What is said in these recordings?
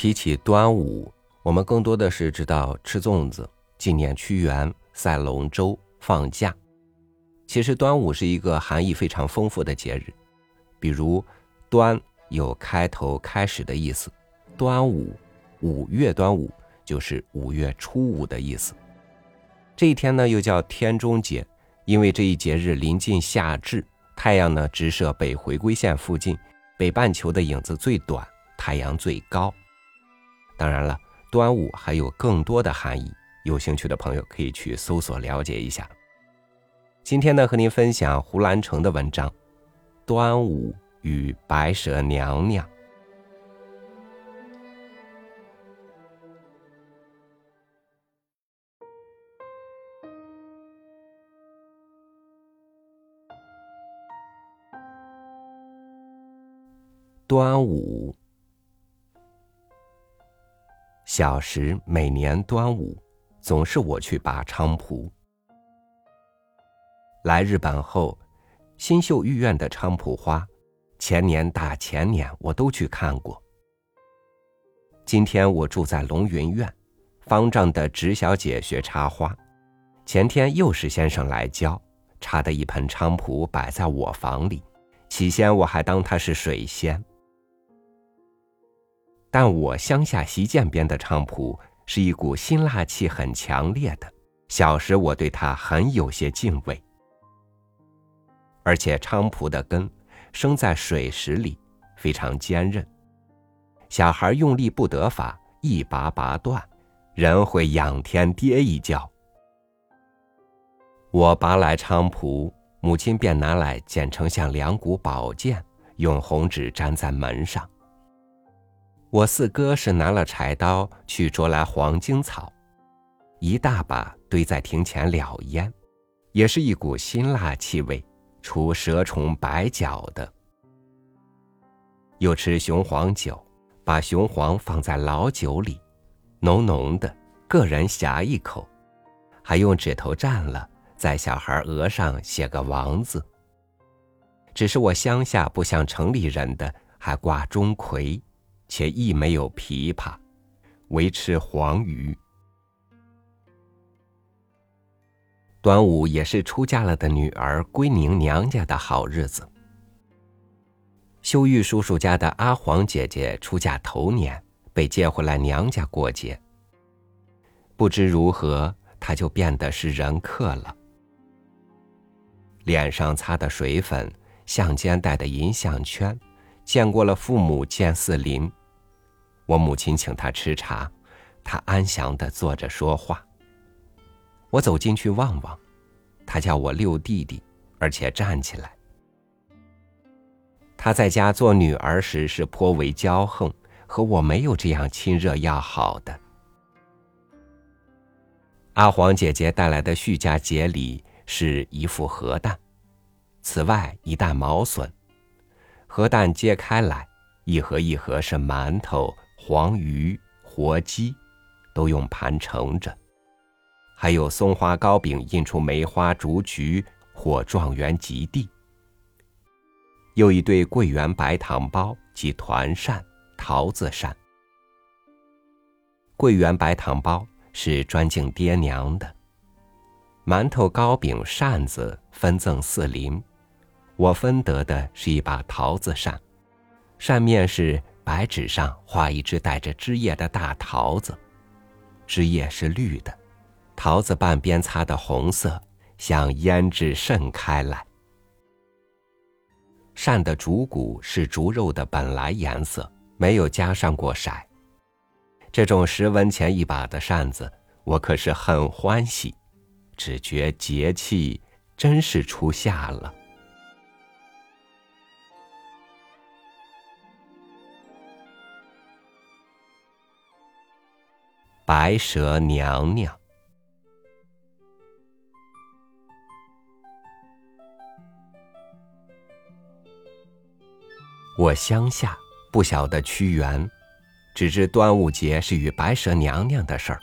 提起端午，我们更多的是知道吃粽子、纪念屈原、赛龙舟、放假。其实端午是一个含义非常丰富的节日，比如“端”有开头、开始的意思，“端午”五月端午就是五月初五的意思。这一天呢，又叫天中节，因为这一节日临近夏至，太阳呢直射北回归线附近，北半球的影子最短，太阳最高。当然了，端午还有更多的含义，有兴趣的朋友可以去搜索了解一下。今天呢，和您分享胡兰成的文章《端午与白蛇娘娘》。端午。小时每年端午，总是我去拔菖蒲。来日本后，新秀御苑的菖蒲花，前年大前年我都去看过。今天我住在龙云苑，方丈的直小姐学插花，前天又是先生来教，插的一盆菖蒲摆在我房里，起先我还当它是水仙。但我乡下席涧边的菖蒲是一股辛辣气很强烈的，小时我对它很有些敬畏。而且菖蒲的根生在水石里，非常坚韧，小孩用力不得法，一拔拔断，人会仰天跌一跤。我拔来菖蒲，母亲便拿来剪成像两股宝剑，用红纸粘在门上。我四哥是拿了柴刀去捉来黄精草，一大把堆在庭前燎烟，也是一股辛辣气味，除蛇虫摆脚的。又吃雄黄酒，把雄黄放在老酒里，浓浓的，个人呷一口，还用指头蘸了，在小孩额上写个王字。只是我乡下不像城里人的，还挂钟馗。且亦没有琵琶，唯吃黄鱼。端午也是出嫁了的女儿归宁娘家的好日子。秀玉叔叔家的阿黄姐姐出嫁头年，被接回来娘家过节。不知如何，她就变得是人客了。脸上擦的水粉，项间戴的银项圈，见过了父母见四邻。我母亲请他吃茶，他安详的坐着说话。我走进去望望，他叫我六弟弟，而且站起来。他在家做女儿时是颇为骄横，和我没有这样亲热要好的。阿黄姐姐带来的徐家节礼是一副核弹，此外一袋毛笋，核弹揭开来，一盒一盒是馒头。黄鱼、活鸡，都用盘盛着，还有松花糕饼，印出梅花、竹菊或状元及第。又一对桂圆白糖包及团扇、桃子扇。桂圆白糖包是专敬爹娘的，馒头、糕饼、扇子分赠四邻，我分得的是一把桃子扇，扇面是。白纸上画一只带着枝叶的大桃子，枝叶是绿的，桃子半边擦的红色，像胭脂渗开来。扇的主骨是竹肉的本来颜色，没有加上过色。这种十文钱一把的扇子，我可是很欢喜，只觉节气真是初夏了。白蛇娘娘，我乡下不晓得屈原，只知端午节是与白蛇娘娘的事儿。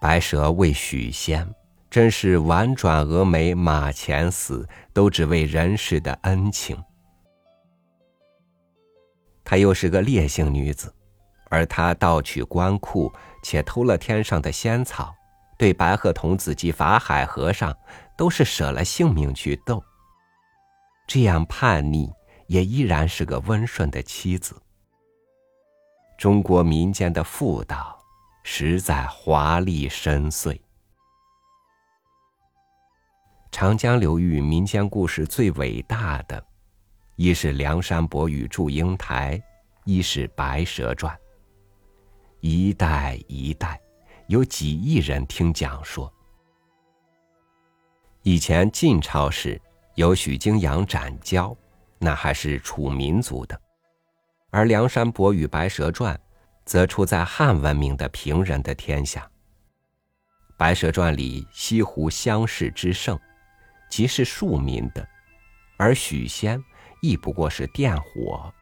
白蛇为许仙，真是婉转蛾眉马前死，都只为人世的恩情。她又是个烈性女子，而他盗取官库，且偷了天上的仙草，对白鹤童子及法海和尚都是舍了性命去斗。这样叛逆，也依然是个温顺的妻子。中国民间的妇道，实在华丽深邃。长江流域民间故事最伟大的，一是梁山伯与祝英台，一是白蛇传。一代一代，有几亿人听讲说。以前晋朝时。有许金阳斩蛟，那还是楚民族的；而《梁山伯与白蛇传》则出在汉文明的平人的天下。《白蛇传》里西湖乡试之盛，即是庶民的；而许仙亦不过是佃火，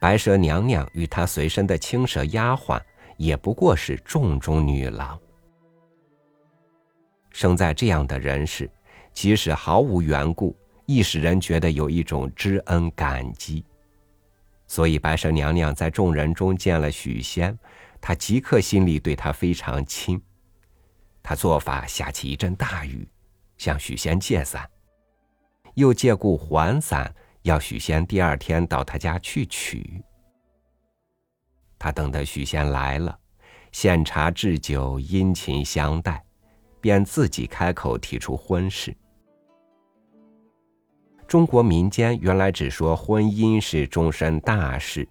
白蛇娘娘与她随身的青蛇丫鬟也不过是重中女郎。生在这样的人世。即使毫无缘故，亦使人觉得有一种知恩感激。所以白蛇娘娘在众人中见了许仙，她即刻心里对他非常亲。她做法下起一阵大雨，向许仙借伞，又借故还伞，要许仙第二天到他家去取。他等得许仙来了，献茶置酒，殷勤相待，便自己开口提出婚事。中国民间原来只说婚姻是终身大事，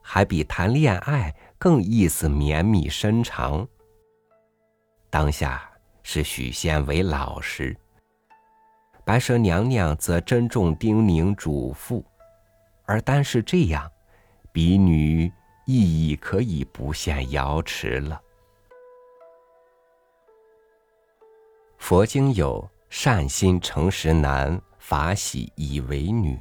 还比谈恋爱更意思绵密深长。当下是许仙为老师，白蛇娘娘则珍重叮咛嘱咐，而单是这样，比女意义可以不限瑶池了。佛经有善心诚实难。法喜以为女。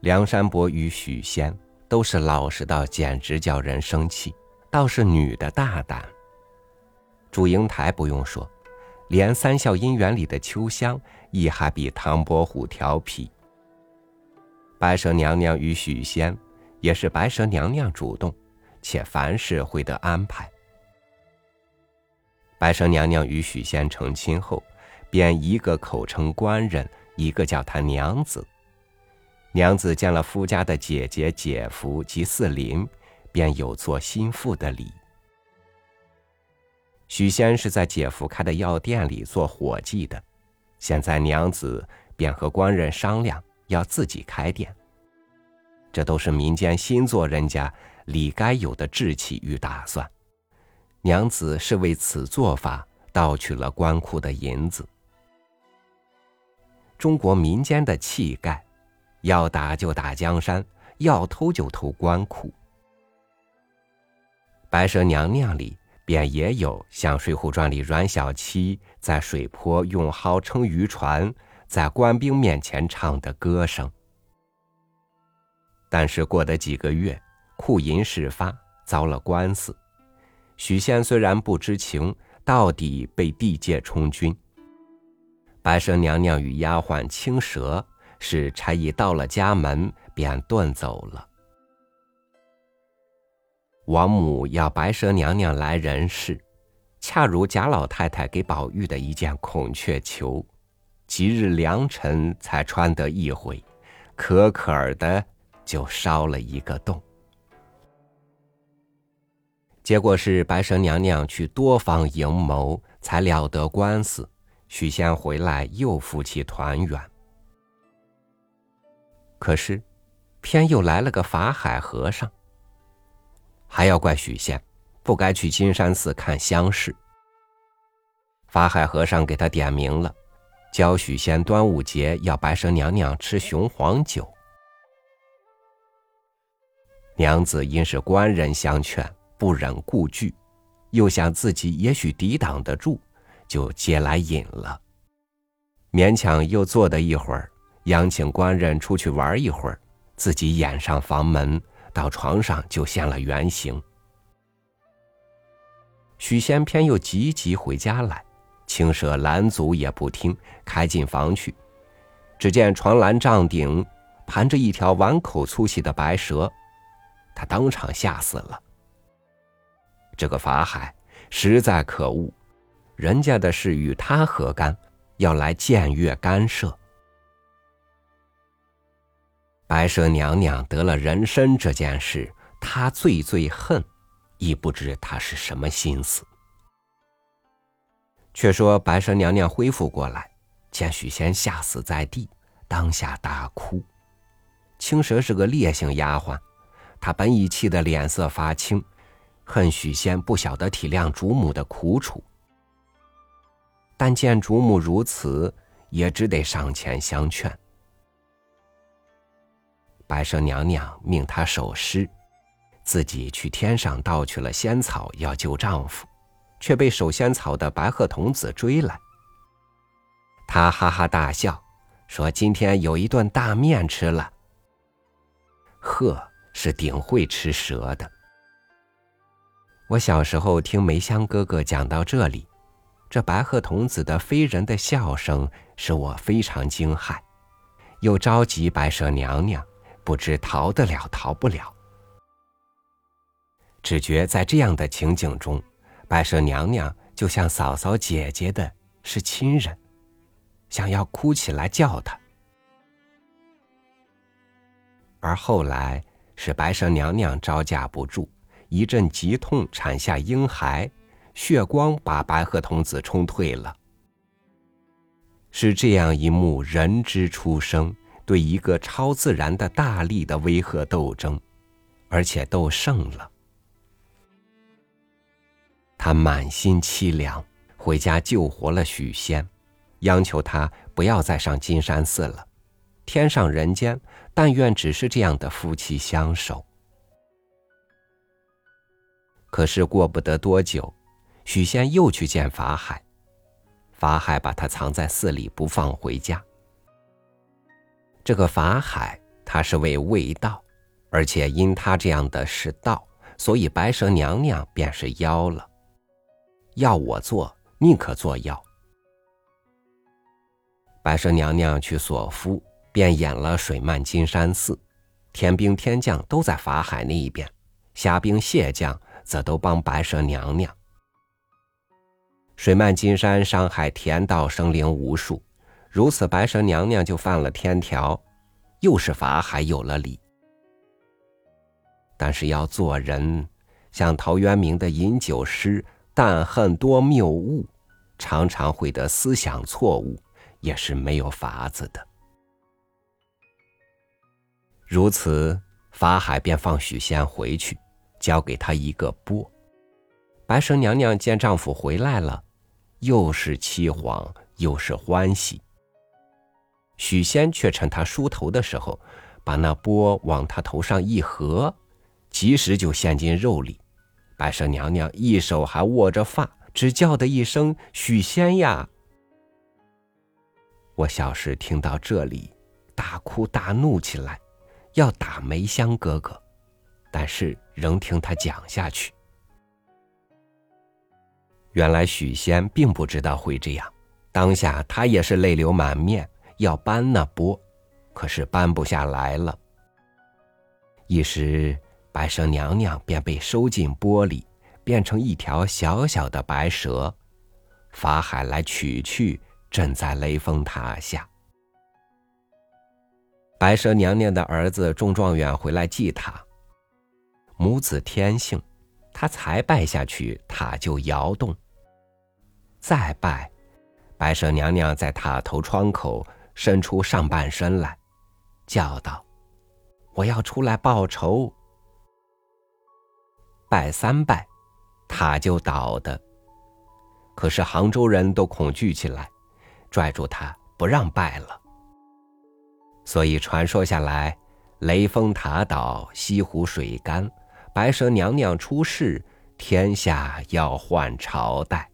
梁山伯与许仙都是老实到简直叫人生气，倒是女的大胆。祝英台不用说，连三笑姻缘里的秋香亦还比唐伯虎调皮。白蛇娘娘与许仙，也是白蛇娘娘主动，且凡事会得安排。白蛇娘娘与许仙成亲后。便一个口称官人，一个叫他娘子。娘子见了夫家的姐姐、姐夫及四邻，便有做心腹的礼。许仙是在姐夫开的药店里做伙计的，现在娘子便和官人商量要自己开店。这都是民间新做人家理该有的志气与打算。娘子是为此做法盗取了官库的银子。中国民间的气概，要打就打江山，要偷就偷官库。白蛇娘娘里便也有像《水浒传》里阮小七在水泊用号称渔船，在官兵面前唱的歌声。但是过得几个月，库银事发，遭了官司。许仙虽然不知情，到底被地界充军。白蛇娘娘与丫鬟青蛇是差役到了家门，便遁走了。王母要白蛇娘娘来人世，恰如贾老太太给宝玉的一件孔雀裘，吉日良辰才穿得一回，可可儿的就烧了一个洞。结果是白蛇娘娘去多方营谋，才了得官司。许仙回来，又夫妻团圆。可是，偏又来了个法海和尚。还要怪许仙，不该去金山寺看乡试。法海和尚给他点名了，教许仙端午节要白蛇娘娘吃雄黄酒。娘子因是官人相劝，不忍顾惧，又想自己也许抵挡得住。就接来饮了，勉强又坐的一会儿，央请官人出去玩一会儿，自己掩上房门，到床上就现了原形。许仙偏又急急回家来，青蛇拦阻也不听，开进房去，只见床栏帐顶盘着一条碗口粗细的白蛇，他当场吓死了。这个法海实在可恶，人家的事与他何干？要来僭越干涉。白蛇娘娘得了人参这件事，她最最恨，亦不知她是什么心思。却说白蛇娘娘恢复过来，见许仙吓死在地，当下大哭。青蛇是个烈性丫鬟，她本已气得脸色发青，恨许仙不晓得体谅主母的苦楚。但见主母如此，也只得上前相劝。白蛇娘娘命她守尸，自己去天上盗取了仙草，要救丈夫，却被守仙草的白鹤童子追来。她哈哈大笑，说：“今天有一顿大面吃了。”鹤是顶会吃蛇的。我小时候听梅香哥哥讲到这里。这白鹤童子的非人的笑声使我非常惊骇，又着急白蛇娘娘，不知逃得了逃不了。只觉在这样的情景中，白蛇娘娘就像嫂嫂姐姐的是亲人，想要哭起来叫她。而后来是白蛇娘娘招架不住，一阵急痛，产下婴孩。血光把白鹤童子冲退了。是这样一幕人之初生对一个超自然的大力的威吓斗争，而且斗胜了。他满心凄凉，回家救活了许仙，央求他不要再上金山寺了，天上人间但愿只是这样的夫妻相守。可是过不得多久。许仙又去见法海，法海把他藏在寺里不放回家。这个法海他是位卫道，而且因他这样的是道，所以白蛇娘娘便是妖了。要我做，宁可做妖。白蛇娘娘去索夫，便演了水漫金山寺，天兵天将都在法海那一边，虾兵蟹将则都帮白蛇娘娘。水漫金山，伤害田道生灵无数，如此白蛇娘娘就犯了天条，又是法海有了理。但是要做人，像陶渊明的饮酒诗“但恨多谬误”，常常会得思想错误，也是没有法子的。如此，法海便放许仙回去，交给他一个钵。白蛇娘娘见丈夫回来了。又是凄惶，又是欢喜。许仙却趁他梳头的时候，把那钵往他头上一合，及时就陷进肉里。白蛇娘娘一手还握着发，只叫的一声“许仙呀！”我小时听到这里，大哭大怒起来，要打梅香哥哥，但是仍听他讲下去。原来许仙并不知道会这样，当下他也是泪流满面，要搬那钵，可是搬不下来了。一时白蛇娘娘便被收进钵里，变成一条小小的白蛇。法海来取去，正在雷峰塔下。白蛇娘娘的儿子中状元回来祭塔，母子天性，他才拜下去，塔就摇动。再拜，白蛇娘娘在塔头窗口伸出上半身来，叫道：“我要出来报仇。”拜三拜，塔就倒的。可是杭州人都恐惧起来，拽住他不让拜了。所以传说下来，雷峰塔倒，西湖水干，白蛇娘娘出世，天下要换朝代。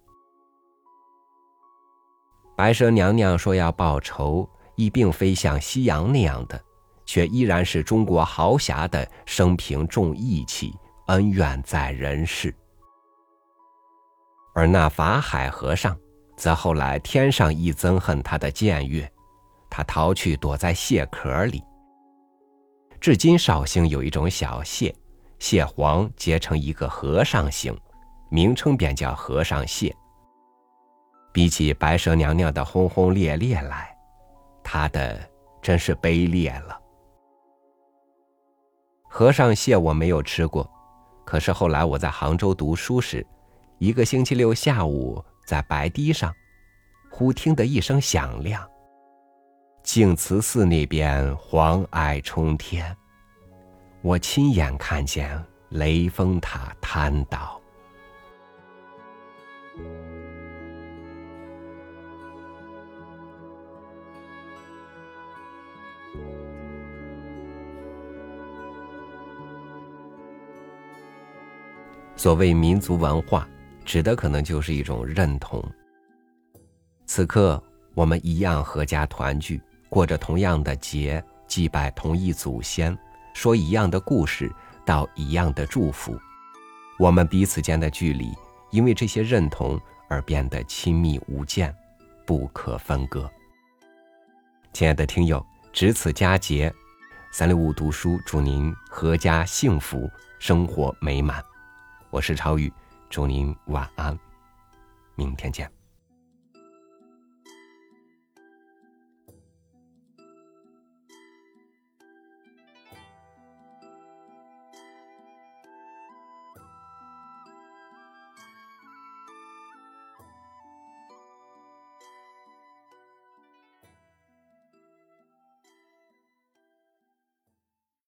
白蛇娘娘说要报仇，亦并非像西洋那样的，却依然是中国豪侠的生平重义气，恩怨在人世。而那法海和尚，则后来天上亦憎恨他的僭越，他逃去躲在蟹壳里，至今绍兴有一种小蟹，蟹黄结成一个和尚形，名称便叫和尚蟹。比起白蛇娘娘的轰轰烈烈来，他的真是卑劣了。和尚蟹我没有吃过，可是后来我在杭州读书时，一个星期六下午在白堤上，忽听得一声响亮。净慈寺那边黄霭冲天，我亲眼看见雷峰塔坍倒。所谓民族文化，指的可能就是一种认同。此刻，我们一样合家团聚，过着同样的节，祭拜同一祖先，说一样的故事，道一样的祝福。我们彼此间的距离，因为这些认同而变得亲密无间，不可分割。亲爱的听友，值此佳节，三六五读书祝您阖家幸福，生活美满。我是超宇，祝您晚安，明天见。